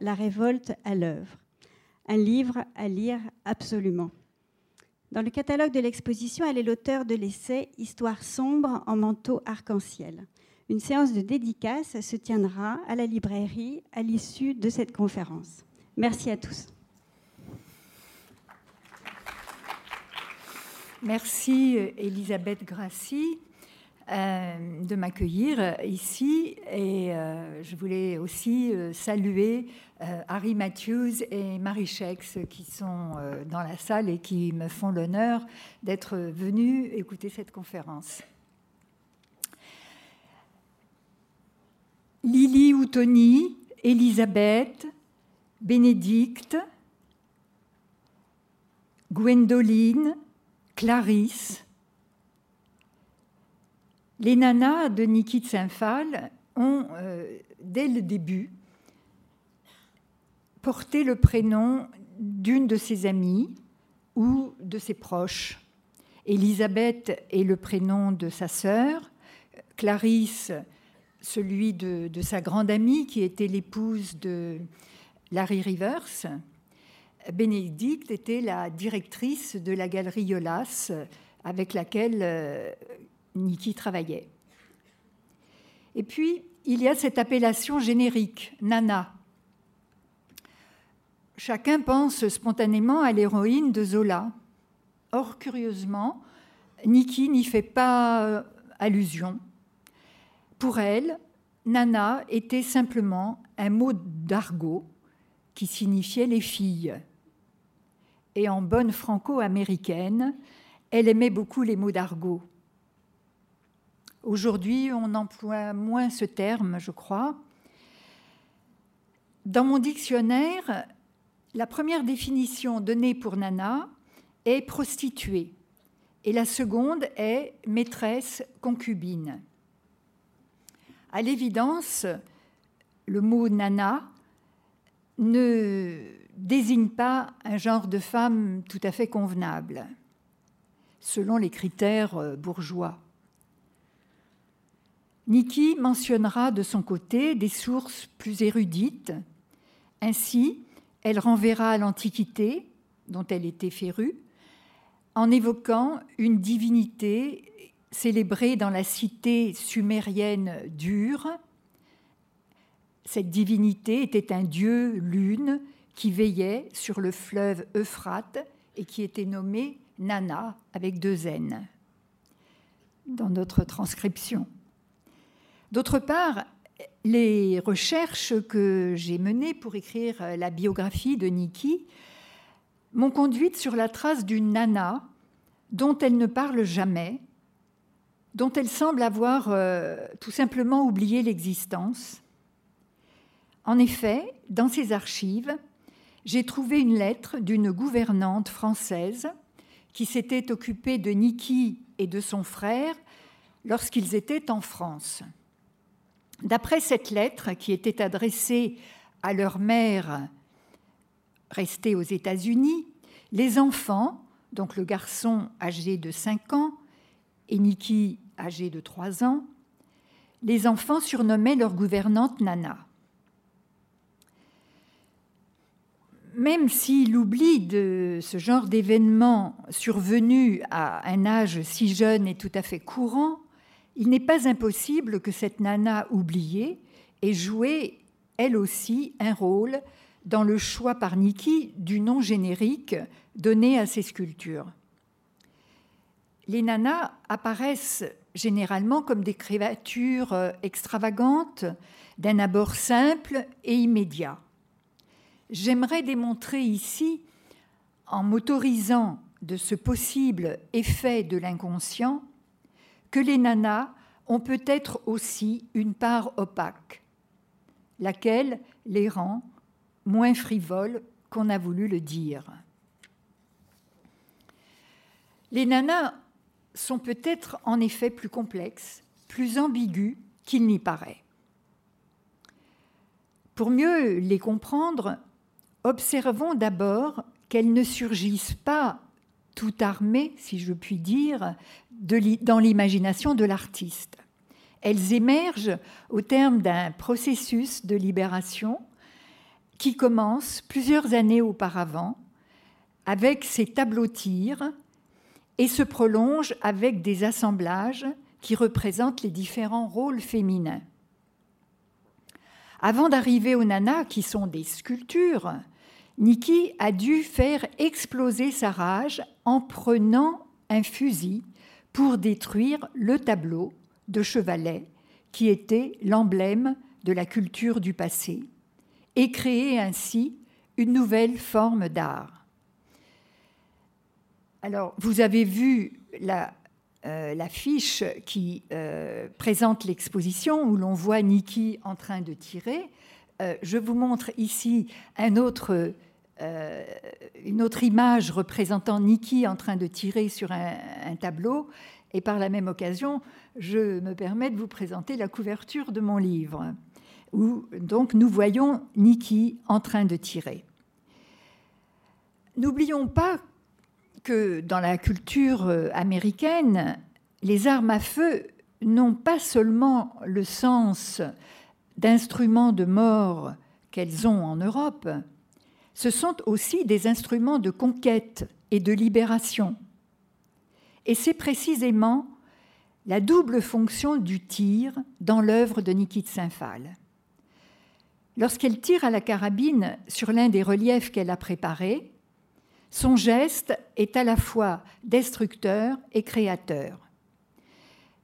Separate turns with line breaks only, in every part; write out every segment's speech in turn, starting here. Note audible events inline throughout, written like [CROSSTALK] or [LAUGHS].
La révolte à l'œuvre. Un livre à lire absolument. Dans le catalogue de l'exposition, elle est l'auteur de l'essai Histoire sombre en manteau arc-en-ciel. Une séance de dédicace se tiendra à la librairie à l'issue de cette conférence. Merci à tous.
Merci Elisabeth Grassi euh, de m'accueillir ici et euh, je voulais aussi euh, saluer Harry Matthews et Marie Shex qui sont dans la salle et qui me font l'honneur d'être venus écouter cette conférence. Lily ou Tony, Elisabeth, Bénédicte, Gwendoline, Clarisse. Les nanas de Niki de Saint-Phal ont, euh, dès le début, porté le prénom d'une de ses amies ou de ses proches. Elisabeth est le prénom de sa sœur, Clarisse celui de, de, sa grande amie qui était l'épouse de Larry Rivers, Bénédicte était la directrice de la galerie Yolas avec laquelle euh, Niki travaillait. Et puis, il y a cette appellation générique, Nana. Chacun pense spontanément à l'héroïne de Zola. Or, curieusement, Niki n'y fait pas euh, allusion. Pour elle, Nana était simplement un mot d'argot qui signifiait les filles et en bonne franco-américaine, elle aimait beaucoup les mots d'argot. Aujourd'hui, on emploie moins ce terme, je crois. Dans mon dictionnaire, la première définition donnée pour Nana est prostituée et la seconde est maîtresse concubine. À l'évidence, le mot Nana ne désigne pas un genre de femme tout à fait convenable, selon les critères bourgeois. Niki mentionnera de son côté des sources plus érudites. Ainsi, elle renverra à l'Antiquité, dont elle était férue, en évoquant une divinité célébrée dans la cité sumérienne d'Ur. Cette divinité était un dieu lune qui veillait sur le fleuve Euphrate et qui était nommé Nana avec deux N dans notre transcription. D'autre part, les recherches que j'ai menées pour écrire la biographie de Niki m'ont conduite sur la trace d'une nana dont elle ne parle jamais, dont elle semble avoir euh, tout simplement oublié l'existence. En effet, dans ses archives, j'ai trouvé une lettre d'une gouvernante française qui s'était occupée de Niki et de son frère lorsqu'ils étaient en France. D'après cette lettre, qui était adressée à leur mère restée aux États-Unis, les enfants, donc le garçon âgé de 5 ans et Niki âgé de 3 ans, les enfants surnommaient leur gouvernante Nana. même si l'oubli de ce genre d'événement survenu à un âge si jeune est tout à fait courant, il n'est pas impossible que cette nana oubliée ait joué, elle aussi, un rôle dans le choix par Niki du nom générique donné à ces sculptures. Les nanas apparaissent généralement comme des créatures extravagantes, d'un abord simple et immédiat. J'aimerais démontrer ici, en m'autorisant de ce possible effet de l'inconscient, que les nanas ont peut-être aussi une part opaque, laquelle les rend moins frivoles qu'on a voulu le dire. Les nanas sont peut-être en effet plus complexes, plus ambigus qu'il n'y paraît. Pour mieux les comprendre, Observons d'abord qu'elles ne surgissent pas tout armées, si je puis dire, dans l'imagination de l'artiste. Elles émergent au terme d'un processus de libération qui commence plusieurs années auparavant avec ses tableaux-tirs et se prolonge avec des assemblages qui représentent les différents rôles féminins. Avant d'arriver aux nanas, qui sont des sculptures, Niki a dû faire exploser sa rage en prenant un fusil pour détruire le tableau de Chevalet, qui était l'emblème de la culture du passé, et créer ainsi une nouvelle forme d'art. Alors, vous avez vu la, euh, fiche qui euh, présente l'exposition où l'on voit Niki en train de tirer. Euh, je vous montre ici autre, une autre image représentant Niki en train de tirer sur un, un, tableau. Et par la même occasion, je me permets de vous présenter la couverture de mon livre, où donc nous voyons Niki en train de tirer. N'oublions pas que dans la culture euh, américaine, les armes à feu n'ont pas seulement le sens d'instruments de mort qu'elles ont en Europe, ce sont aussi des instruments de conquête et de libération. Et c'est précisément la double fonction du tir dans l'œuvre de Niki de Saint-Phal. Lorsqu'elle tire à la carabine sur l'un des reliefs qu'elle a préparés, son geste est à la fois destructeur et créateur.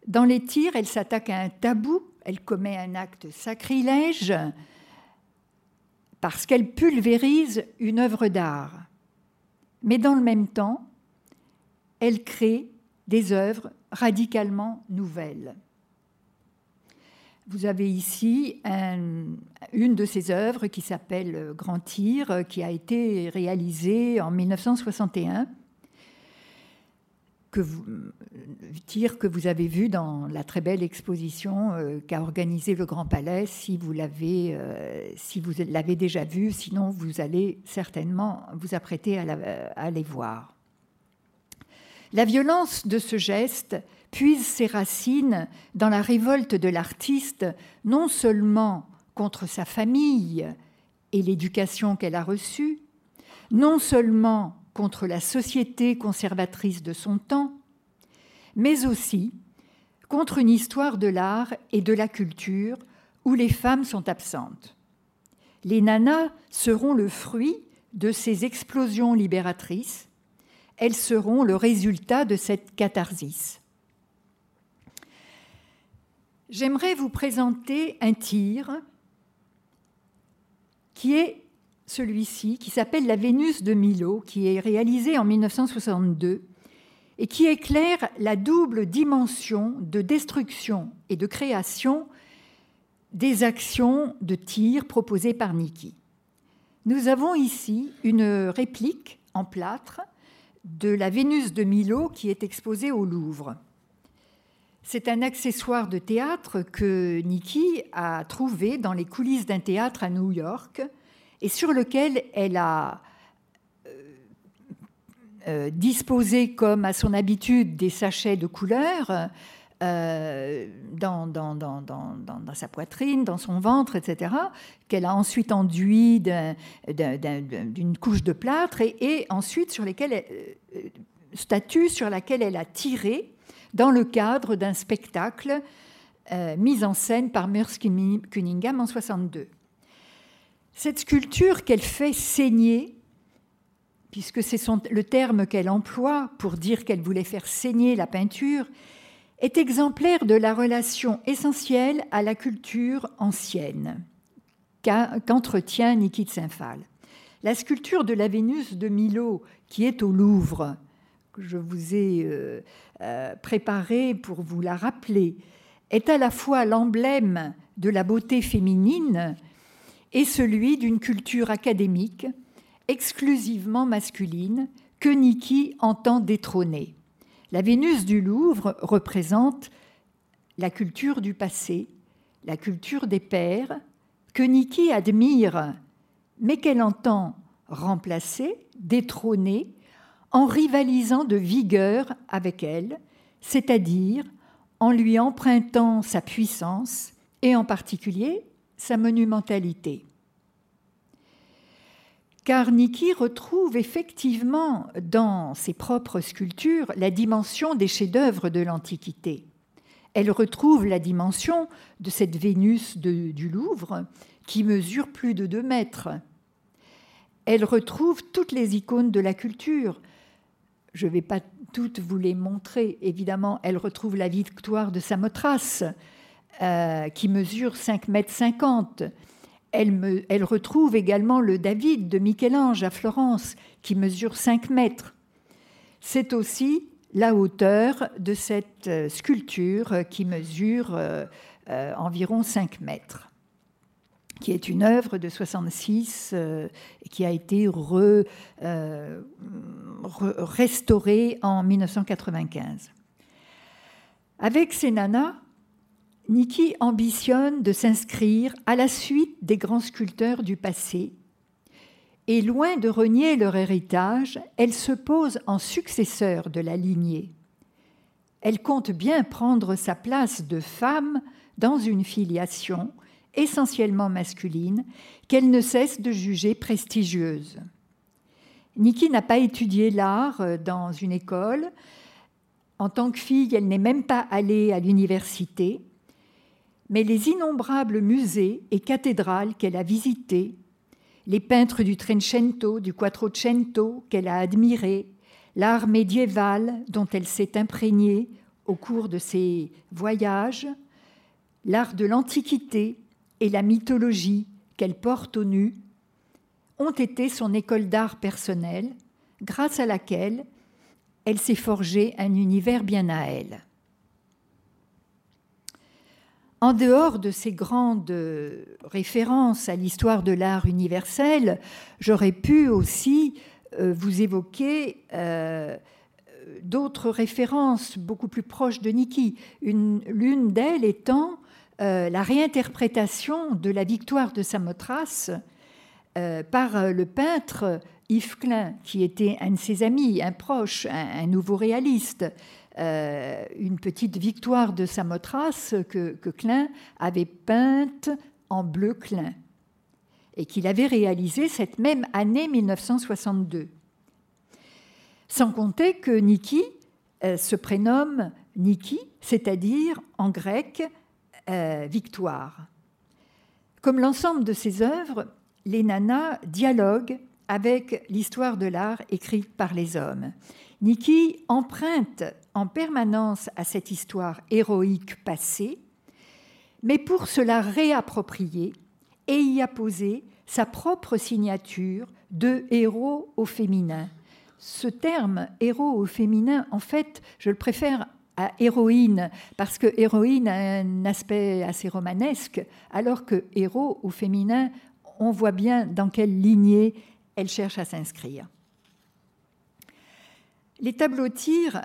Dans les tirs, elle s'attaque à un tabou, elle commet un acte sacrilège parce qu'elle pulvérise une œuvre d'art. Mais dans le même temps, elle crée des œuvres radicalement nouvelles. Vous avez ici une de ses œuvres qui s'appelle Grand Tir, qui a été réalisée en 1961, que vous, tir que vous avez vu dans la très belle exposition euh, qu'a organisée le Grand Palais. Si vous l'avez, euh, si vous l'avez déjà vu, sinon vous allez certainement vous apprêter à, à aller voir. La violence de ce geste puise ses racines dans la révolte de l'artiste, non seulement contre sa famille et l'éducation qu'elle a reçue, non seulement contre la société conservatrice de son temps, mais aussi contre une histoire de l'art et de la culture où les femmes sont absentes. Les nanas seront le fruit de ces explosions libératrices, elles seront le résultat de cette catharsis. J'aimerais vous présenter un tir qui est celui-ci, qui s'appelle La Vénus de Milo, qui est réalisé en 1962 et qui éclaire la double dimension de destruction et de création des actions de tir proposées par Niki. Nous avons ici une réplique en plâtre de la Vénus de Milo qui est exposée au Louvre. C'est un accessoire de théâtre que Nikki a trouvé dans les coulisses d'un théâtre à New York et sur lequel elle a euh, euh, disposé, comme à son habitude, des sachets de couleurs euh, dans, sa poitrine, dans son ventre, etc., qu'elle a ensuite enduit d'une couche de plâtre et, ensuite sur lesquelles, statue sur laquelle elle a tiré dans le cadre d'un spectacle mis en scène par Merce Cunningham en 62. Cette sculpture qu'elle fait saigner, puisque c'est le terme qu'elle emploie pour dire qu'elle voulait faire saigner la peinture, est exemplaire de la relation essentielle à la culture ancienne qu'entretient Niki de Saint-Phal. La sculpture de la Vénus de Milo, qui est au Louvre, que je vous ai euh, euh, préparée pour vous la rappeler, est à la fois l'emblème de la beauté féminine et celui d'une culture académique exclusivement masculine que Niki entend détrôner. La Vénus du Louvre représente la culture du passé, la culture des pères, que Niki admire, mais qu'elle entend remplacer, détrôner en rivalisant de vigueur avec elle, c'est-à-dire en lui empruntant sa puissance et en particulier sa monumentalité. car Niki retrouve effectivement dans ses propres sculptures la dimension des chefs-d'œuvre de l'Antiquité. Elle retrouve la dimension de cette Vénus du Louvre qui mesure plus de deux mètres. Elle retrouve toutes les icônes de la culture. Je ne vais pas toutes vous les montrer, évidemment. Elle retrouve la victoire de Samothrace, euh, qui mesure 5 mètres 50. Elle, elle, retrouve également le David de Michel-Ange à Florence, qui mesure 5 mètres. C'est aussi la hauteur de cette euh, sculpture qui mesure euh, environ 5 mètres qui est une œuvre de 66 et qui a été restaurée en 1995. Avec ces Niki ambitionne de s'inscrire à la suite des grands sculpteurs du passé. Et loin de renier leur héritage, elle se pose en successeur de la lignée. Elle compte bien prendre sa place de femme dans une filiation essentiellement masculine qu'elle ne cesse de juger prestigieuse. Niki n'a pas étudié l'art euh, dans une école. En tant que fille, elle n'est même pas allée à l'université mais les innombrables musées et cathédrales qu'elle a visités, les peintres du Trecento, du Quattrocento qu'elle a admirés, l'art médiéval dont elle s'est imprégnée au cours de ses voyages, l'art de l'Antiquité et la mythologie qu'elle porte au nu, ont été son école d'art personnelle, grâce à laquelle elle s'est forgé un univers bien à elle. En dehors de ces grandes références à l'histoire de l'art universel, j'aurais pu aussi euh, vous évoquer euh, d'autres références beaucoup plus proches de Niki. L'une d'elles étant euh, la réinterprétation de la victoire de Samothrace par le peintre Yves Klein, qui était un de ses amis, un proche, un nouveau réaliste. Euh, une petite victoire de Samothrace que, que Klein avait peinte en bleu Klein et qu'il avait réalisé cette même année 1962. Sans compter que Niki euh, se prénomme Niki, c'est-à-dire en grec euh, victoire. Comme l'ensemble de ses œuvres, les nanas dialoguent avec l'histoire de l'art écrite par les hommes. Niki emprunte en permanence à cette histoire héroïque passée, mais pour se la réapproprier et y apposer sa propre signature de héros au féminin. Ce terme héros au féminin, en fait, je le préfère à héroïne, parce que héroïne a un aspect assez romanesque, alors que héros au féminin, on voit bien dans quelle lignée elle cherche à s'inscrire. Les tableaux tableaux-tirs,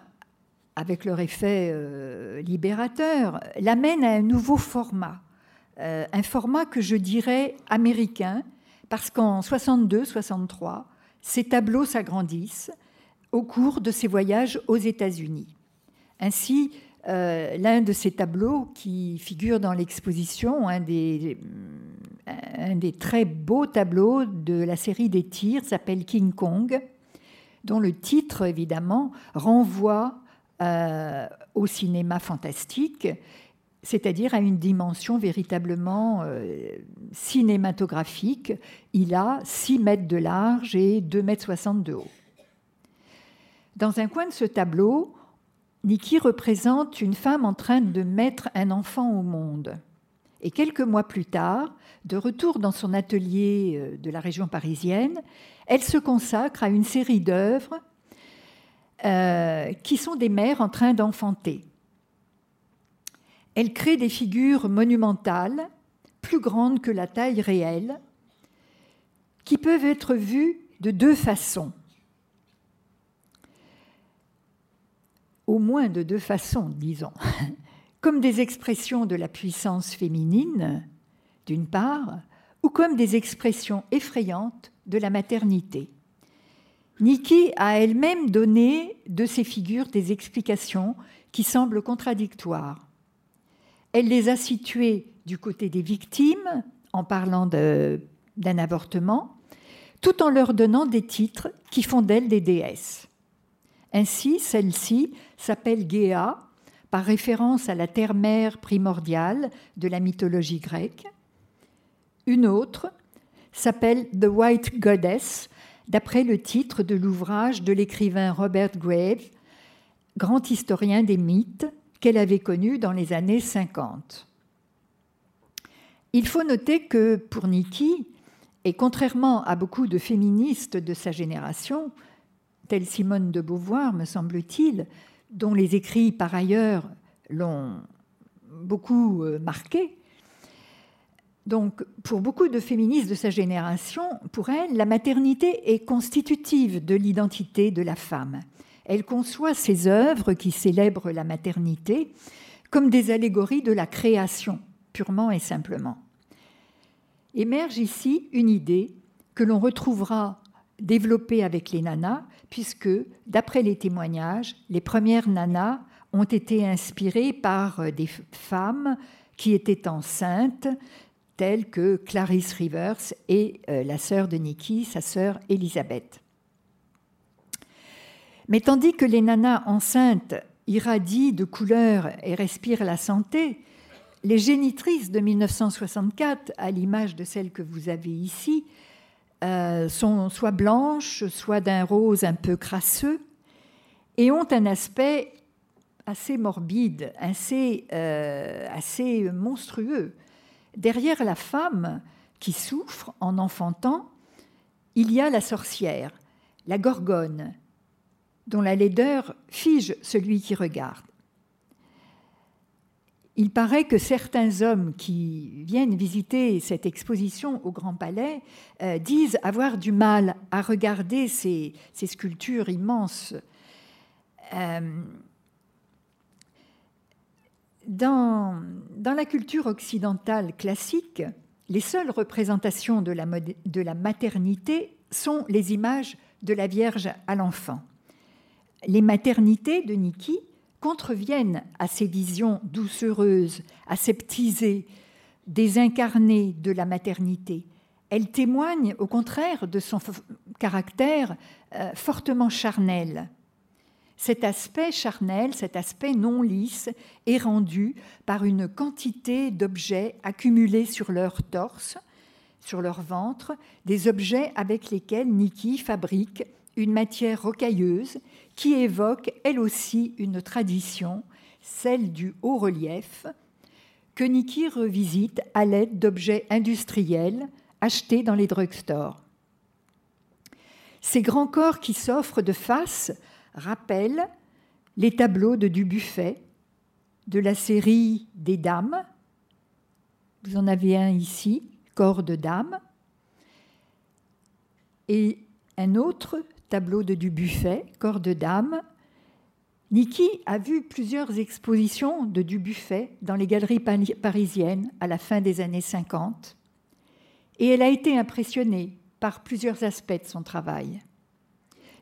avec leur effet euh, libérateur, l'amènent à un nouveau format, euh, un format que je dirais américain, parce qu'en 62-63, ces tableaux s'agrandissent au cours de ses voyages aux États-Unis. Ainsi, euh, l'un de ces tableaux qui figure dans l'exposition, un des très beaux tableaux de la série des tirs, s'appelle King Kong dont le titre, évidemment, renvoie euh, au cinéma fantastique, c'est-à-dire à une dimension véritablement euh, cinématographique. Il a 6 mètres de large et 2 mètres 60 de haut. Dans un coin de ce tableau, Niki représente une femme en train de mettre un enfant au monde. Et quelques mois plus tard, de retour dans son atelier euh, de la région parisienne, elle se consacre à une série d'œuvres euh, qui sont des mères en train d'enfanter. Elle crée des figures monumentales, plus grandes que la taille réelle, qui peuvent être vues de deux façons. Au moins de deux façons, disons. [LAUGHS] Comme des expressions de la puissance féminine, d'une part, ou comme des expressions effrayantes de la maternité. Niki a elle-même donné de ces figures des explications qui semblent contradictoires. Elle les a situées du côté des victimes en parlant d'un avortement, tout en leur donnant des titres qui font d'elles des déesses. Ainsi, celle-ci s'appelle Géa, par référence à la terre-mère primordiale de la mythologie grecque. Une autre s'appelle The White Goddess, d'après le titre de l'ouvrage de l'écrivain Robert Graves, grand historien des mythes, qu'elle avait connu dans les années 50. Il faut noter que pour Nikki, et contrairement à beaucoup de féministes de sa génération, telle Simone de Beauvoir, me semble-t-il, dont les écrits par ailleurs l'ont beaucoup euh, marqué, donc, pour beaucoup de féministes de sa génération, pour elle, la maternité est constitutive de l'identité de la femme. Elle conçoit ses œuvres qui célèbrent la maternité comme des allégories de la création, purement et simplement. Émerge ici une idée que l'on retrouvera développée avec les nanas, puisque, d'après les témoignages, les premières nanas ont été inspirées par des femmes qui étaient enceintes telles que Clarice Rivers et euh, la sœur de Nikki, sa sœur Elisabeth. Mais tandis que les nanas enceintes irradient de couleurs et respirent la santé, les génitrices de 1964, à l'image de celles que vous avez ici, euh, sont soit blanches, soit d'un rose un peu crasseux, et ont un aspect assez morbide, assez, euh, assez monstrueux. Derrière la femme qui souffre en enfantant, il y a la sorcière, la gorgone, dont la laideur fige celui qui regarde. Il paraît que certains hommes qui viennent visiter cette exposition au Grand Palais euh, disent avoir du mal à regarder ces, sculptures immenses. Euh, dans, la culture occidentale classique, les seules représentations de la, maternité sont les images de la Vierge à l'enfant. Les maternités de Niki contreviennent à ces visions doucereuses, aseptisées, désincarnées de la maternité. Elles témoignent au contraire de son caractère euh, fortement charnel. Cet aspect charnel, cet aspect non lisse, est rendu par une quantité d'objets accumulés sur leur torse, sur leur ventre, des objets avec lesquels Niki fabrique une matière rocailleuse qui évoque elle aussi une tradition, celle du haut relief, que Niki revisite à l'aide d'objets industriels achetés dans les drugstores. Ces grands corps qui s'offrent de face rappelle les tableaux de Dubuffet de la série des dames. Vous en avez un ici, corps de dame, et un autre tableau de Dubuffet, corps de dame. Niki a vu plusieurs expositions de Dubuffet dans les galeries parisiennes à la fin des années 50 et elle a été impressionnée par plusieurs aspects de son travail.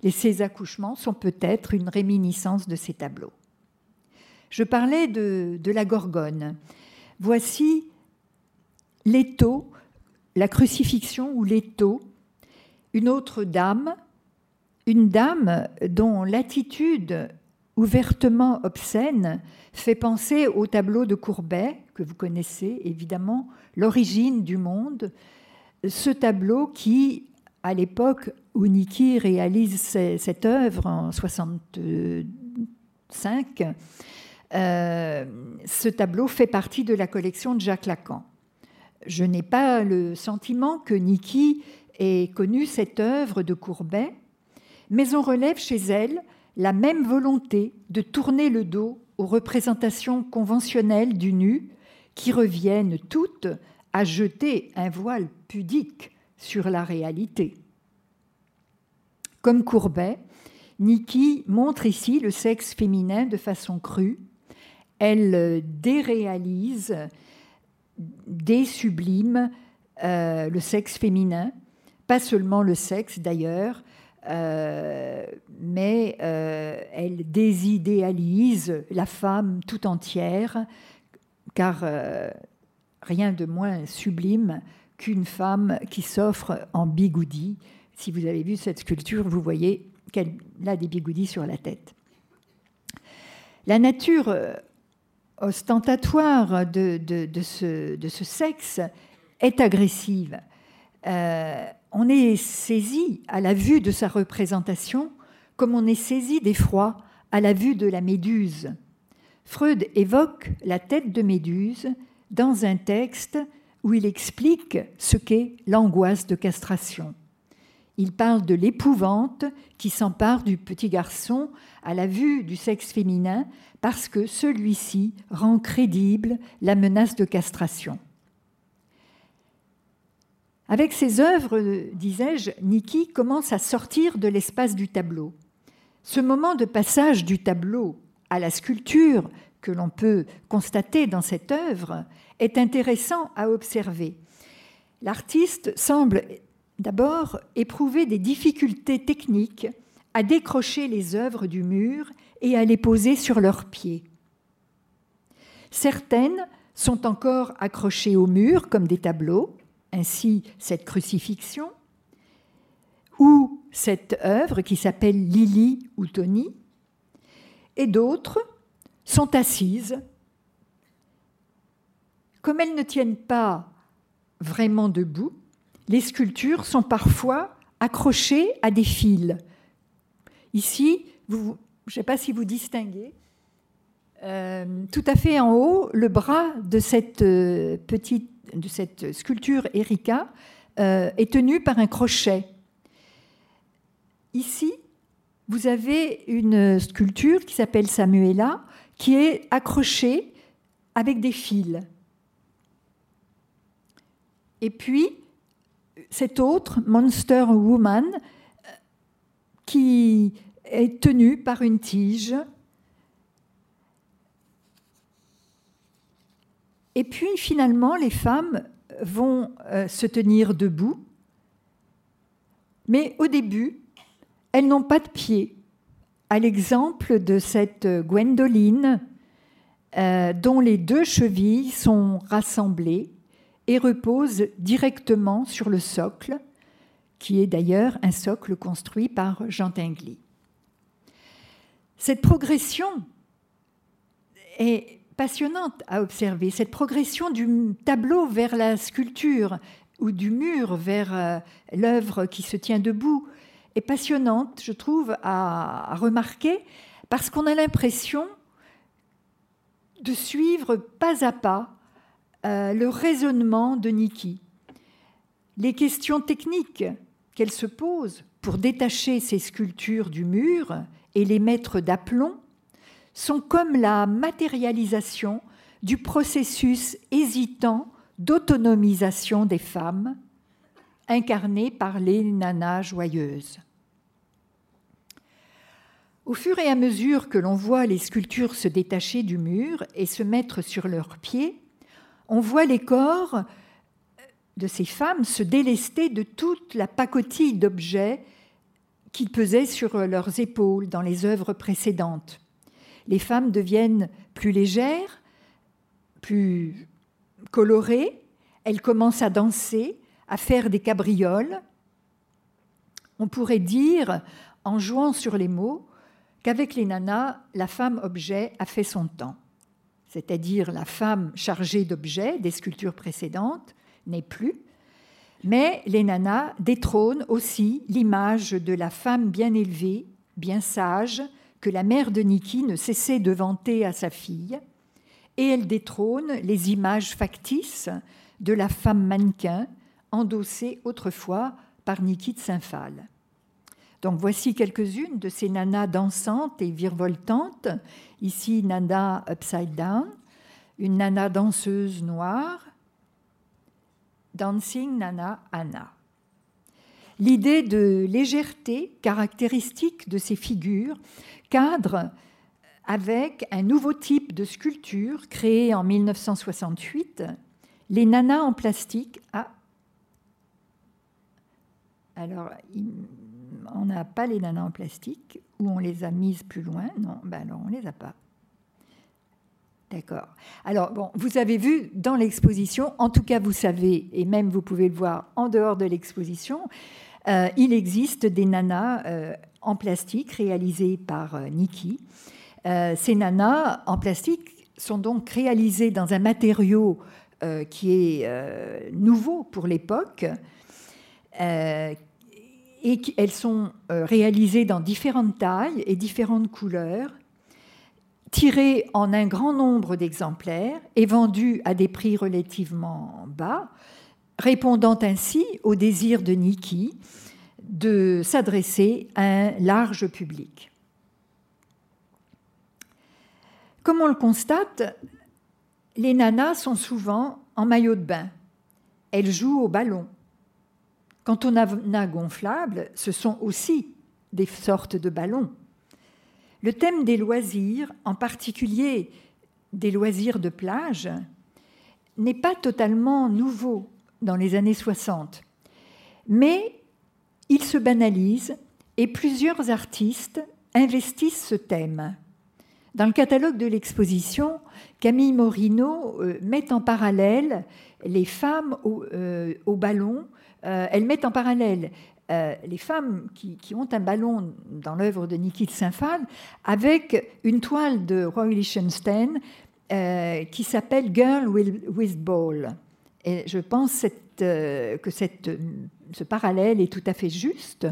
Et ces accouchements sont peut-être une réminiscence de ces tableaux. Je parlais de, la Gorgone. Voici l'étau, la crucifixion ou l'étau, une autre dame, une dame dont l'attitude ouvertement obscène fait penser au tableau de Courbet, que vous connaissez évidemment, L'origine du monde, ce tableau qui, à l'époque où Niki réalise cette œuvre en 65, euh, ce tableau fait partie de la collection de Jacques Lacan. Je n'ai pas le sentiment que Niki ait connu cette œuvre de Courbet, mais on relève chez elle la même volonté de tourner le dos aux représentations conventionnelles du nu qui reviennent toutes à jeter un voile pudique sur la réalité. Comme Courbet, Niki montre ici le sexe féminin de façon crue. Elle déréalise, désublime euh, le sexe féminin, pas seulement le sexe d'ailleurs, euh, mais euh, elle désidéalise la femme tout entière, car rien de moins sublime qu'une femme qui s'offre en bigoudi, Si vous avez vu cette sculpture, vous voyez qu'elle a des bigoudis sur la tête. La nature euh, ostentatoire de, ce, sexe est agressive. Euh, on est saisi à la vue de sa représentation comme on est saisi d'effroi à la vue de la méduse. Freud évoque la tête de méduse dans un texte où il explique ce qu'est l'angoisse de castration. Il parle de l'épouvante qui s'empare du petit garçon à la vue du sexe féminin parce que celui-ci rend crédible la menace de castration. Avec ses œuvres, disais-je, Niki commence à sortir de l'espace du tableau. Ce moment de passage du tableau à la sculpture que l'on peut constater dans cette œuvre est intéressant à observer. L'artiste semble d'abord éprouver des difficultés techniques à décrocher les œuvres du mur et à les poser sur leurs pieds. Certaines sont encore accrochées au mur comme des tableaux, ainsi cette crucifixion, ou cette œuvre qui s'appelle Lily ou Tony, et d'autres sont assises. Comme elles ne tiennent pas vraiment debout, les sculptures sont parfois accrochées à des fils. Ici, je ne sais pas si vous distinguez, euh, tout à fait en haut, le bras de cette euh, sculpture Erika euh, est tenu par un crochet. Ici, vous avez une sculpture qui s'appelle Samuela, qui est accrochée avec des fils. Et puis, cette autre, Monster Woman, qui est tenue par une tige. Et puis finalement, les femmes vont euh, se tenir debout, mais au début, elles n'ont pas de pieds, à l'exemple de cette Gwendoline euh, dont les deux chevilles sont rassemblées et reposent directement sur le socle, qui est d'ailleurs un socle construit par Jean Tinguely. Cette progression est passionnante à observer, cette progression du tableau vers la sculpture ou du mur vers euh, l'œuvre qui se tient debout est passionnante, je trouve, à, remarquer, parce qu'on a l'impression de suivre pas à pas euh, le raisonnement de Niki. Les questions techniques qu'elle se pose pour détacher ces sculptures du mur et les mettre d'aplomb sont comme la matérialisation du processus hésitant d'autonomisation des femmes, incarné par les nanas joyeuses. Au fur et à mesure que l'on voit les sculptures se détacher du mur et se mettre sur leurs pieds, on voit les corps de ces femmes se délester de toute la pacotille d'objets qui pesaient sur leurs épaules dans les œuvres précédentes. Les femmes deviennent plus légères, plus colorées, elles commencent à danser, à faire des cabrioles. On pourrait dire, en jouant sur les mots, qu'avec les nanas, la femme objet a fait son temps c'est-à-dire la femme chargée d'objets des sculptures précédentes, n'est plus. Mais les nanas détrônent aussi l'image de la femme bien élevée, bien sage, que la mère de Niki ne cessait de vanter à sa fille, et elles détrônent les images factices de la femme mannequin endossée autrefois par Niki de Saint-Phal. Donc voici quelques-unes de ces nanas dansantes et virevoltantes. Ici, Nana Upside Down, une nana danseuse noire, Dancing Nana Anna. L'idée de légèreté caractéristique de ces figures cadre avec un nouveau type de sculpture créé en 1968, les nanas en plastique. Ah. Alors, on n'a pas les nanas en plastique, ou on les a mises plus loin. Non, ben alors on les a pas. D'accord. Alors, bon, vous avez vu dans l'exposition, en tout cas, vous savez, et même vous pouvez le voir en dehors de l'exposition, euh, il existe des nanas en plastique réalisées par Nikki. ces nanas en plastique sont donc réalisées dans un matériau qui est nouveau pour l'époque. Et elles sont réalisées dans différentes tailles et différentes couleurs tiré en un grand nombre d'exemplaires et vendu à des prix relativement bas, répondant ainsi au désir de Niki de s'adresser à un large public. Comme on le constate, les nanas sont souvent en maillot de bain. Elles jouent au ballon. Quant aux nanas gonflables, ce sont aussi des sortes de ballons. Le thème des loisirs, en particulier des loisirs de plage, n'est pas totalement nouveau dans les années 60, mais il se banalise et plusieurs artistes investissent ce thème. Dans le catalogue de l'exposition, Camille Morino euh, met en parallèle les femmes au, euh, ballon. Euh, elle met en parallèle euh, les femmes qui, ont un ballon dans l'œuvre de Niki de Saint-Phal avec une toile de Roy Lichtenstein euh, qui s'appelle Girl with, Ball. Et je pense euh, que ce parallèle est tout à fait juste.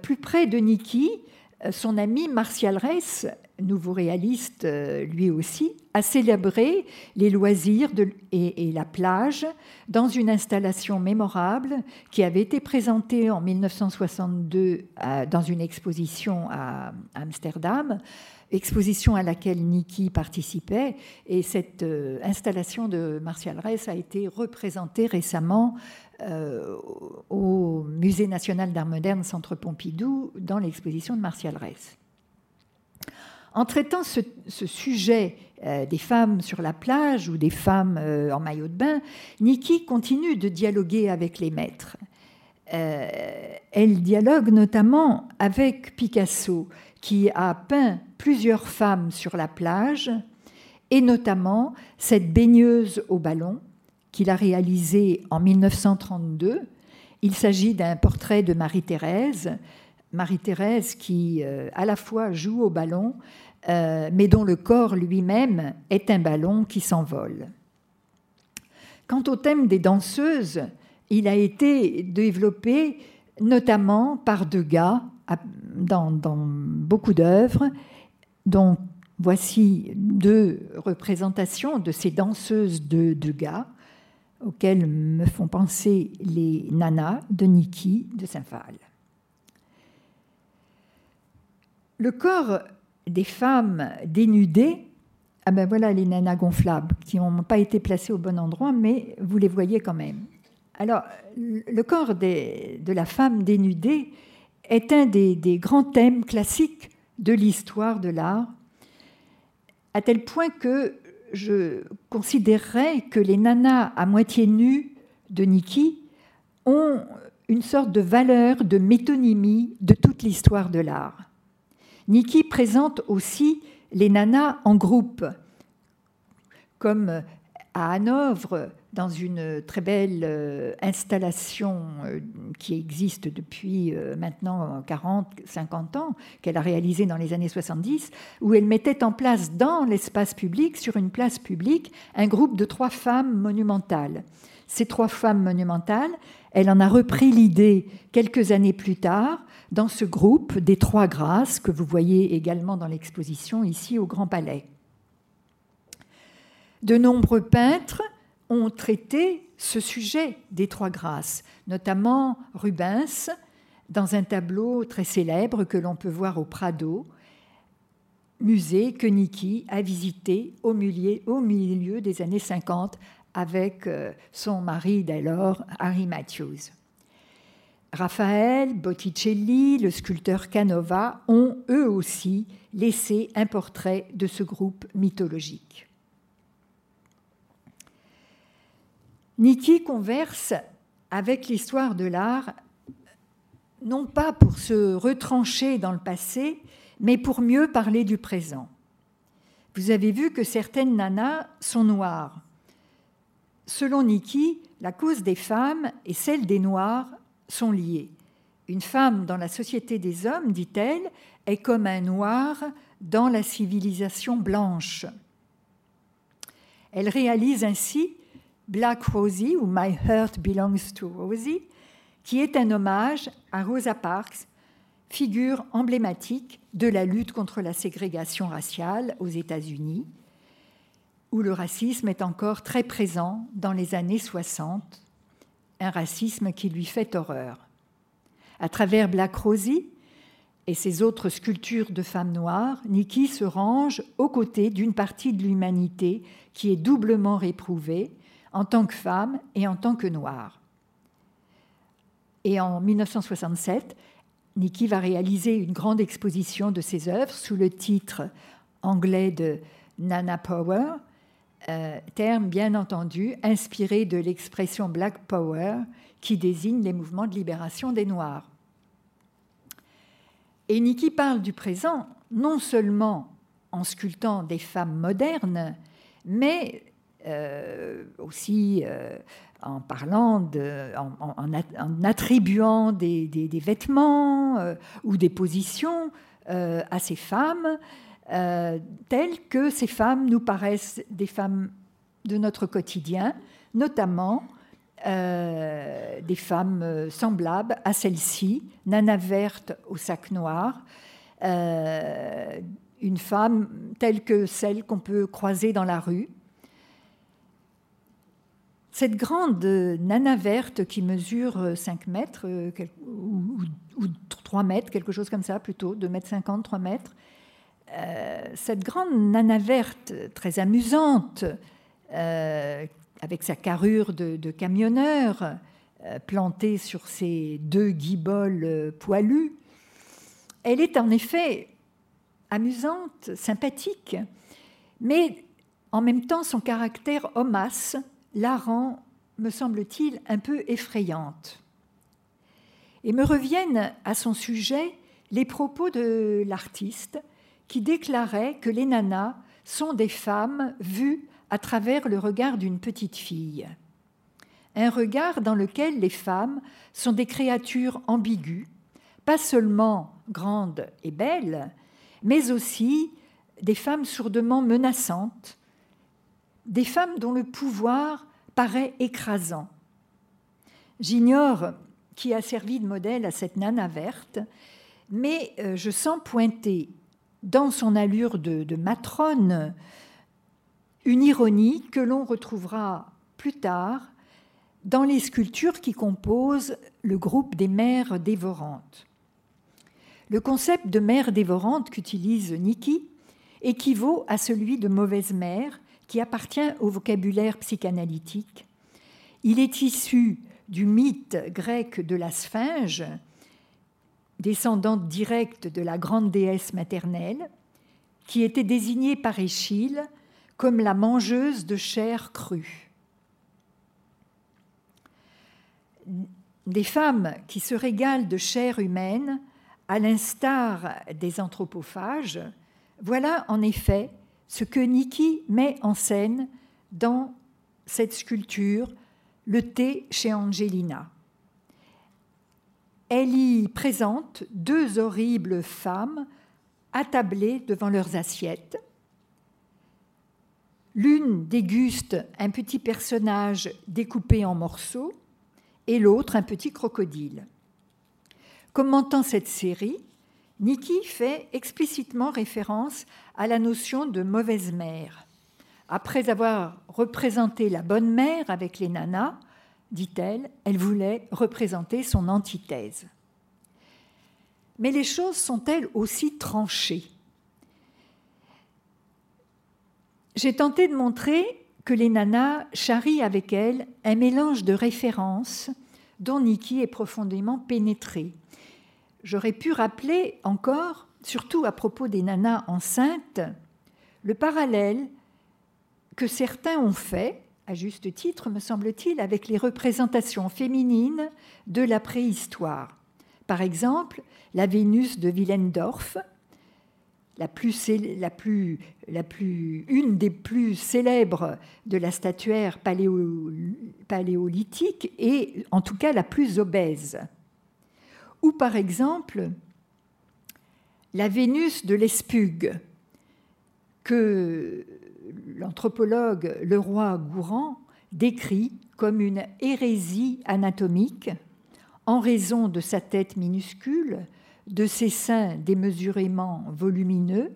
plus près de Niki, son ami Martial Reyes nouveau réaliste euh, lui aussi, a célébré les loisirs et, la plage dans une installation mémorable qui avait été présentée en 1962 dans une exposition à Amsterdam, exposition à laquelle Niki participait. Et cette euh, installation de Martial Reyes a été représentée récemment euh, au Musée national d'art moderne Centre Pompidou dans l'exposition de Martial Reyes. En traitant ce, sujet euh, des femmes sur la plage ou des femmes euh, en maillot de bain, Niki continue de dialoguer avec les maîtres. Elle dialogue notamment avec Picasso, qui a peint plusieurs femmes sur la plage, et notamment cette baigneuse au ballon qu'il a réalisée en 1932. Il s'agit d'un portrait de Marie-Thérèse, Marie-Thérèse qui à la fois joue au ballon, euh, mais dont le corps lui-même est un ballon qui s'envole. Quant au thème des danseuses, il a été développé notamment par Degas dans, beaucoup d'œuvres, dont voici deux représentations de ces danseuses de Degas, auxquelles me font penser les nanas de Niki de Saint-Phal. Le corps des femmes dénudées, ah ben voilà les nanas gonflables qui n'ont pas été placées au bon endroit, mais vous les voyez quand même. Alors, le corps de la femme dénudée est un des, des grands thèmes classiques de l'histoire de l'art, à tel point que je considérerais que les nanas à moitié nues de Niki ont une sorte de valeur de métonymie de toute l'histoire de l'art. Niki présente aussi les nanas en groupe, comme à Hanovre, dans une très belle euh, installation euh, qui existe depuis euh, maintenant 40, 50 ans, qu'elle a réalisée dans les années 70, où elle mettait en place dans l'espace public, sur une place publique, un groupe de trois femmes monumentales. Ces trois femmes monumentales, elle en a repris l'idée quelques années plus tard dans ce groupe des Trois Grâces que vous voyez également dans l'exposition ici au Grand Palais. De nombreux peintres ont traité ce sujet des Trois Grâces, notamment Rubens dans un tableau très célèbre que l'on peut voir au Prado, musée que Niki a visité au milieu, des années 50 avec euh, son mari d'alors, Harry Matthews. Raphaël, Botticelli, le sculpteur Canova ont eux aussi laissé un portrait de ce groupe mythologique. Niki converse avec l'histoire de l'art, non pas pour se retrancher dans le passé, mais pour mieux parler du présent. Vous avez vu que certaines nanas sont noires. Selon Niki, la cause des femmes et celle des noirs sont liées. Une femme dans la société des hommes, dit-elle, est comme un noir dans la civilisation blanche. Elle réalise ainsi Black Rosie ou My Heart Belongs to Rosie, qui est un hommage à Rosa Parks, figure emblématique de la lutte contre la ségrégation raciale aux États-Unis, où le racisme est encore très présent dans les années 60, un racisme qui lui fait horreur. À travers Black Rosie et ses autres sculptures de femmes noires, Nikki se range aux côtés d'une partie de l'humanité qui est doublement réprouvée en tant que femme et en tant que noire. Et en 1967, Nikki va réaliser une grande exposition de ses œuvres sous le titre anglais de Nana Power, euh, terme bien entendu inspiré de l'expression Black Power qui désigne les mouvements de libération des Noirs. Et Nikki parle du présent non seulement en sculptant des femmes modernes, mais euh, aussi euh, en parlant, en, attribuant des, vêtements euh, ou des positions à ces femmes, telles que ces femmes nous paraissent des femmes de notre quotidien, notamment des femmes semblables à celle-ci, Nana Verte au sac noir, une femme telle que celle qu'on peut croiser dans la rue, cette grande nana verte qui mesure 5 mètres euh, ou, 3 mètres, quelque chose comme ça plutôt, 2 mètres 50, 3 mètres, euh, cette grande nana verte très amusante, euh, avec sa carrure de, camionneur, plantée sur ses deux guiboles poilus, elle est en effet amusante, sympathique, mais en même temps son caractère homasse la rend, me semble-t-il, un peu effrayante. Et me reviennent à son sujet les propos de l'artiste qui déclarait que les nanas sont des femmes vues à travers le regard d'une petite fille. Un regard dans lequel les femmes sont des créatures ambiguës, pas seulement grandes et belles, mais aussi des femmes sourdement menaçantes, des femmes dont le pouvoir paraît écrasant. J'ignore qui a servi de modèle à cette nana verte, mais euh, je sens pointer dans son allure de, matrone une ironie que l'on retrouvera plus tard dans les sculptures qui composent le groupe des mères dévorantes. Le concept de mère dévorante qu'utilise Niki équivaut à celui de mauvaise mère qui appartient au vocabulaire psychanalytique. Il est issu du mythe grec de la Sphinge, descendante directe de la grande déesse maternelle, qui était désignée par Échille comme la mangeuse de chair crue. Des femmes qui se régalent de chair humaine, à l'instar des anthropophages, voilà en effet ce que Niki met en scène dans cette sculpture, le thé chez Angelina. Elle y présente deux horribles femmes attablées devant leurs assiettes. L'une déguste un petit personnage découpé en morceaux et l'autre un petit crocodile. Commentant cette série, Niki fait explicitement référence à la notion de mauvaise mère. Après avoir représenté la bonne mère avec les nanas, dit-elle, elle voulait représenter son antithèse. Mais les choses sont-elles aussi tranchées? J'ai tenté de montrer que les nanas charrient avec elles un mélange de références dont Niki est profondément pénétrée j'aurais pu rappeler encore, surtout à propos des nanas enceintes, le parallèle que certains ont fait, à juste titre, me semble-t-il, avec les représentations féminines de la préhistoire. Par exemple, la Vénus de Willendorf, la plus, une des plus célèbres de la statuaire paléolithique et en tout cas la plus obèse ou par exemple la Vénus de l'Espugue, que l'anthropologue Leroy Gourand décrit comme une hérésie anatomique en raison de sa tête minuscule, de ses seins démesurément volumineux,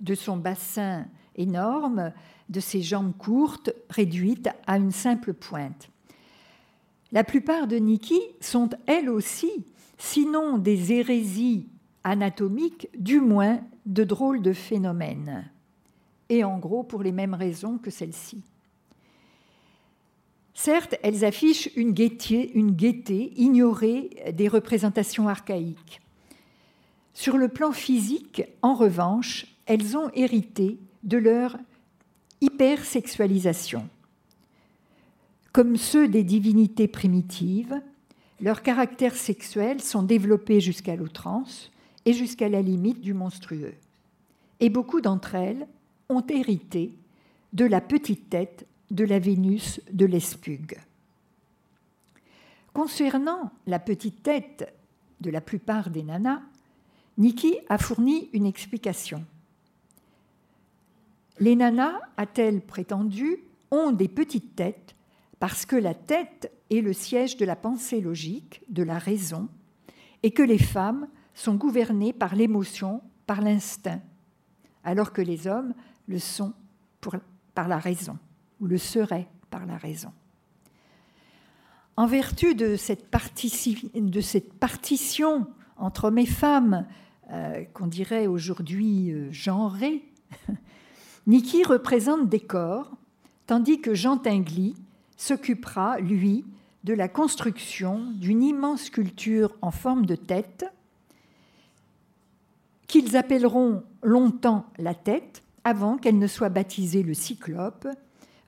de son bassin énorme, de ses jambes courtes réduites à une simple pointe. La plupart de Niki sont elles aussi, sinon des hérésies anatomiques, du moins de drôles de phénomènes, et en gros pour les mêmes raisons que celle-ci. Certes, elles affichent une gaieté, une gaieté ignorée des représentations archaïques. Sur le plan physique, en revanche, elles ont hérité de leur hypersexualisation. Comme ceux des divinités primitives, leurs caractères sexuels sont développés jusqu'à l'outrance et jusqu'à la limite du monstrueux. Et beaucoup d'entre elles ont hérité de la petite tête de la Vénus de l'Espugue. Concernant la petite tête de la plupart des nanas, Niki a fourni une explication. Les nanas, a-t-elle prétendu, ont des petites têtes parce que la tête est le siège de la pensée logique, de la raison, et que les femmes sont gouvernées par l'émotion, par l'instinct, alors que les hommes le sont par la raison ou le serait par la raison. En vertu de cette, partition entre hommes et femmes, euh, qu'on dirait aujourd'hui euh, genrée, [LAUGHS] Niki représente des corps, tandis que Jean Tinguely s'occupera, lui, de la construction d'une immense sculpture en forme de tête, qu'ils appelleront longtemps la tête, avant qu'elle ne soit baptisée le cyclope,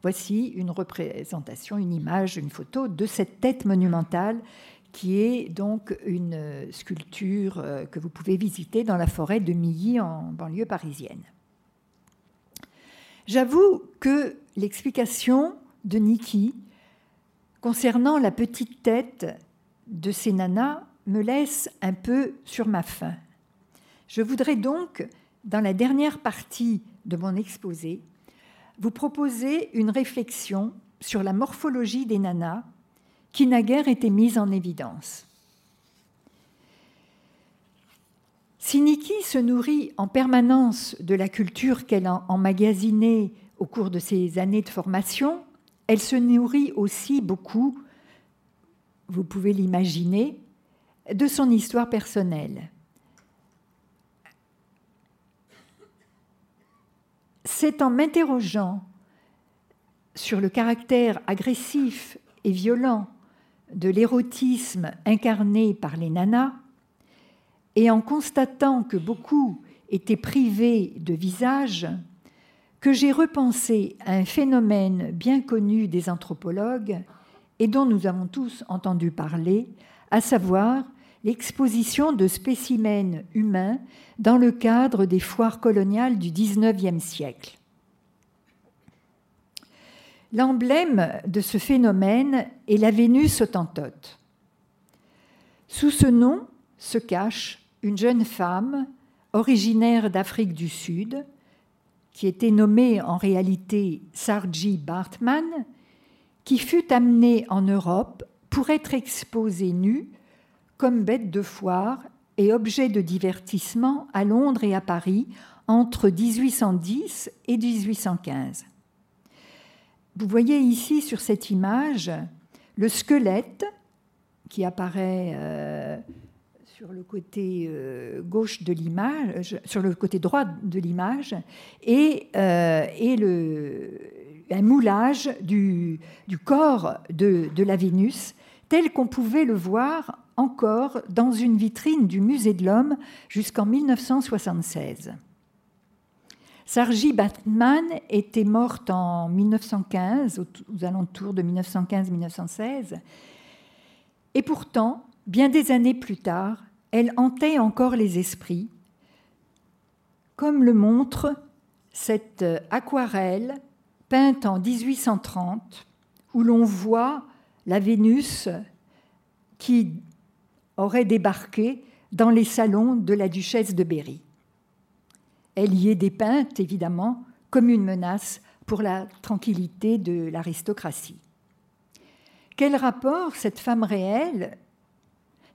Voici une représentation, une image, une photo de cette tête monumentale qui est donc une sculpture euh, que vous pouvez visiter dans la forêt de Milly en banlieue parisienne. J'avoue que l'explication de Niki concernant la petite tête de ces nanas me laisse un peu sur ma faim. Je voudrais donc, dans la dernière partie de mon exposé, vous proposez une réflexion sur la morphologie des nanas qui naguère été mise en évidence. Si Niki se nourrit en permanence de la culture qu'elle a emmagasinée au cours de ses années de formation, elle se nourrit aussi beaucoup, vous pouvez l'imaginer, de son histoire personnelle. c'est en m'interrogeant sur le caractère agressif et violent de l'érotisme incarné par les nanas, et en constatant que beaucoup étaient privés de visage, que j'ai repensé à un phénomène bien connu des anthropologues et dont nous avons tous entendu parler, à savoir l'exposition de spécimens humains dans le cadre des foires coloniales du XIXe siècle. L'emblème de ce phénomène est la Vénus autantote. Sous ce nom se cache une jeune femme originaire d'Afrique du Sud, qui était nommée en réalité Sarji Bartman, qui fut amenée en Europe pour être exposée nue comme bête de foire et objet de divertissement à Londres et à Paris entre 1810 et 1815. Vous voyez ici sur cette image le squelette qui apparaît euh, sur le côté euh, gauche de l'image, sur le côté droit de l'image, et, euh, et le, un moulage du, du corps de, de la Vénus tel qu'on pouvait le voir encore dans une vitrine du Musée de l'Homme jusqu'en 1976. Sarji Batman était morte en 1915, aux alentours de 1915-1916, et pourtant, bien des années plus tard, elle hantait encore les esprits, comme le montre cette aquarelle peinte en 1830, où l'on voit la Vénus qui aurait débarqué dans les salons de la duchesse de Berry. Elle y est dépeinte, évidemment, comme une menace pour la tranquillité de l'aristocratie. Quel rapport cette femme réelle,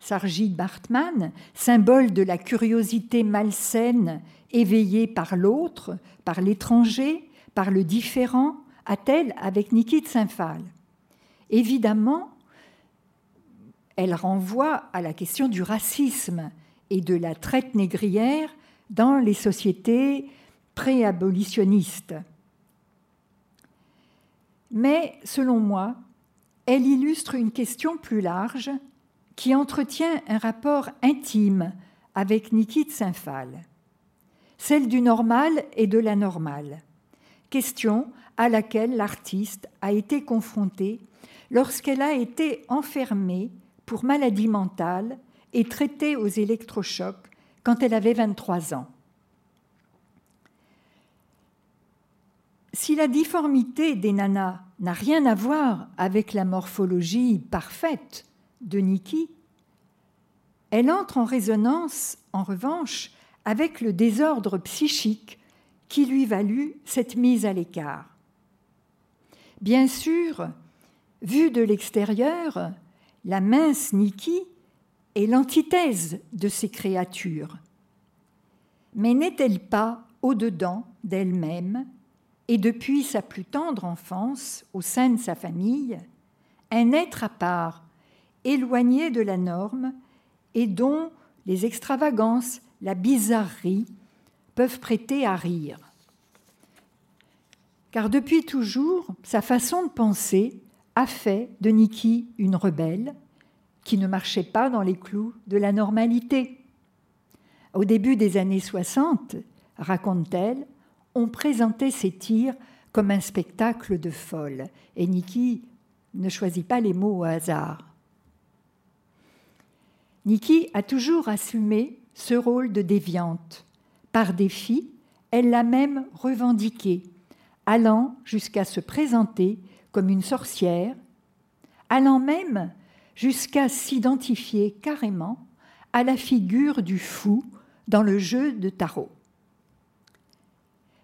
Sargit Bartman, symbole de la curiosité malsaine éveillée par l'autre, par l'étranger, par le différent, a-t-elle avec Niki de Saint-Phal Évidemment, elle renvoie à la question du racisme et de la traite négrière dans les sociétés pré-abolitionnistes. Mais selon moi, elle illustre une question plus large qui entretient un rapport intime avec Niki de celle du normal et de la normale, question à laquelle l'artiste a été confrontée lorsqu'elle a été enfermée pour maladie mentale et traitée aux électrochocs quand elle avait 23 ans. Si la difformité des nanas n'a rien à voir avec la morphologie parfaite de Niki, elle entre en résonance, en revanche, avec le désordre psychique qui lui valut cette mise à l'écart. Bien sûr, vue de l'extérieur, la mince Niki est l'antithèse de ces créatures. Mais n'est-elle pas au-dedans d'elle-même et depuis sa plus tendre enfance au sein de sa famille, un être à part, éloigné de la norme et dont les extravagances, la bizarrerie peuvent prêter à rire. Car depuis toujours, sa façon de penser a fait de Niki une rebelle qui ne marchait pas dans les clous de la normalité. Au début des années 60, raconte-t-elle, on présentait ces tirs comme un spectacle de folle. Et Niki ne choisit pas les mots au hasard. Niki a toujours assumé ce rôle de déviante. Par défi, elle l'a même revendiqué, allant jusqu'à se présenter comme une sorcière, allant même jusqu'à s'identifier carrément à la figure du fou dans le jeu de tarot.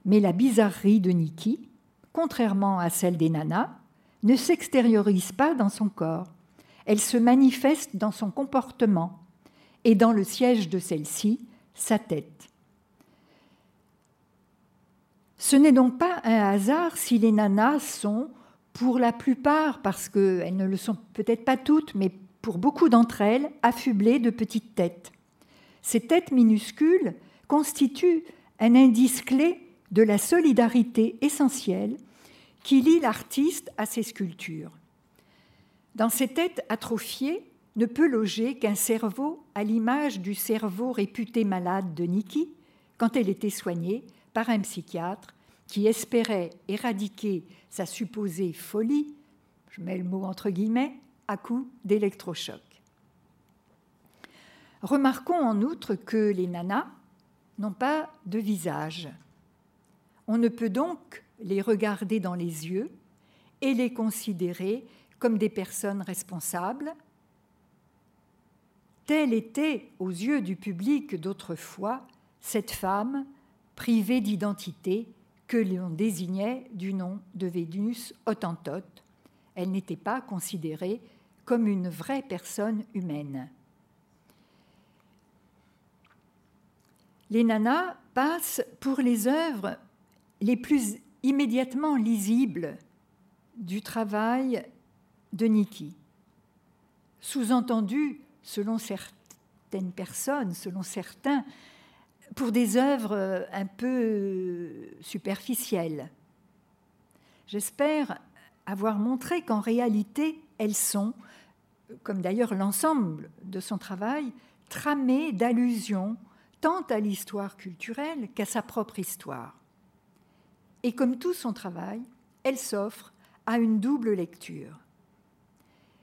Mais la bizarrerie de Niki, contrairement à celle des nanas, ne s'extériorise pas dans son corps. Elle se manifeste dans son comportement et dans le siège de celle-ci, sa tête. Ce n'est donc pas un hasard si les nanas sont, pour la plupart, parce qu'elles ne le sont peut-être pas toutes, mais pour beaucoup d'entre elles, affublées de petites têtes. Ces têtes minuscules constituent un indice clé de la solidarité essentielle qui lie l'artiste à ses sculptures. Dans ces têtes atrophiées ne peut loger qu'un cerveau à l'image du cerveau réputé malade de Niki quand elle était soignée par un psychiatre qui espérait éradiquer sa supposée folie, je mets le mot entre guillemets, à coup d'électrochoc. Remarquons en outre que les nanas n'ont pas de visage. On ne peut donc les regarder dans les yeux et les considérer comme des personnes responsables. Telle était, aux yeux du public d'autrefois, cette femme privée d'identité que l'on désignait du nom de Vénus Hottentote. Elle n'était pas considérée comme une vraie personne humaine. Les nanas passent pour les œuvres les plus immédiatement lisibles du travail de Niki. Sous-entendu, selon certaines personnes, selon certains, pour des œuvres un peu superficielles. J'espère avoir montré qu'en réalité, elles sont, comme d'ailleurs l'ensemble de son travail, tramées d'allusions tant à l'histoire culturelle qu'à sa propre histoire. Et comme tout son travail, elle s'offre à une double lecture.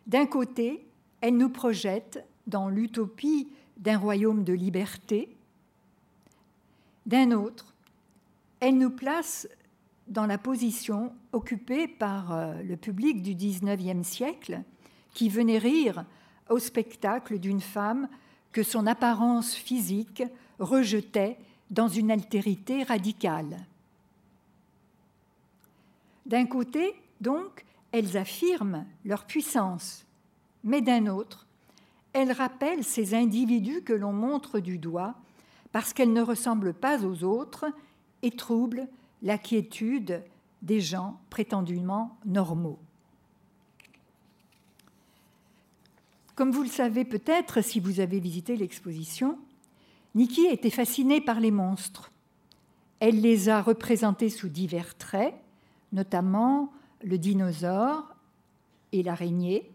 D'un côté, elle nous projette dans l'utopie d'un royaume de liberté. D'un autre, elle nous place dans la position occupée par euh, le public du XIXe siècle qui venait rire au spectacle d'une femme que son apparence physique rejetait dans une altérité radicale. D'un côté, donc, elles affirment leur puissance, mais d'un autre, elles rappellent ces individus que l'on montre du doigt parce qu'elles ne ressemblent pas aux autres et troublent la quiétude des gens prétendument normaux. Comme vous le savez peut-être si vous avez visité l'exposition, Nikki était fascinée par les monstres. Elle les a représentés sous divers traits, notamment le dinosaure et l'araignée.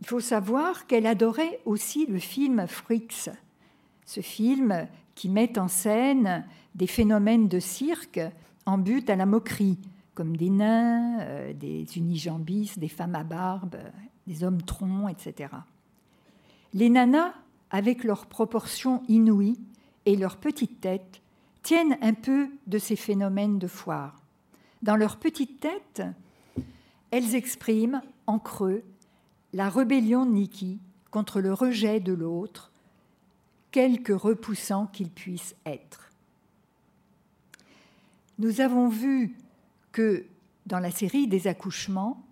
Il faut savoir qu'elle adorait aussi le film Freaks, ce film qui met en scène des phénomènes de cirque en but à la moquerie, comme des nains, euh, des unijambistes, des femmes à barbe, des hommes troncs, etc. Les nanas, avec leurs proportions inouïes et leurs petites têtes, tiennent un peu de ces phénomènes de foire. Dans leurs petites têtes, elles expriment en creux la rébellion de Niki contre le rejet de l'autre, quelque repoussant qu'il puisse être. Nous avons vu que dans la série des accouchements,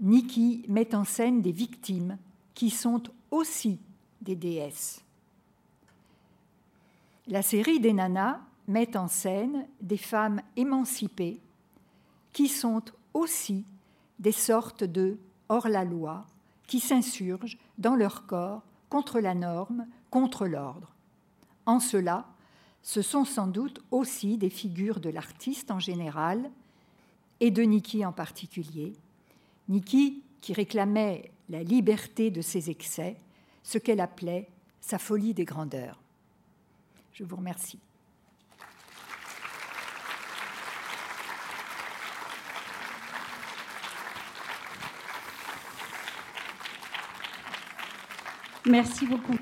Niki met en scène des victimes qui sont aussi des déesses. La série des nanas met en scène des femmes émancipées qui sont aussi des sortes de hors-la-loi qui s'insurgent dans leur corps contre la norme, contre l'ordre. En cela, ce sont sans doute aussi des figures de l'artiste en général et de Niki en particulier. Niki qui réclamait la liberté de ses excès, ce qu'elle appelait sa folie des grandeurs. Je vous remercie.
Merci beaucoup.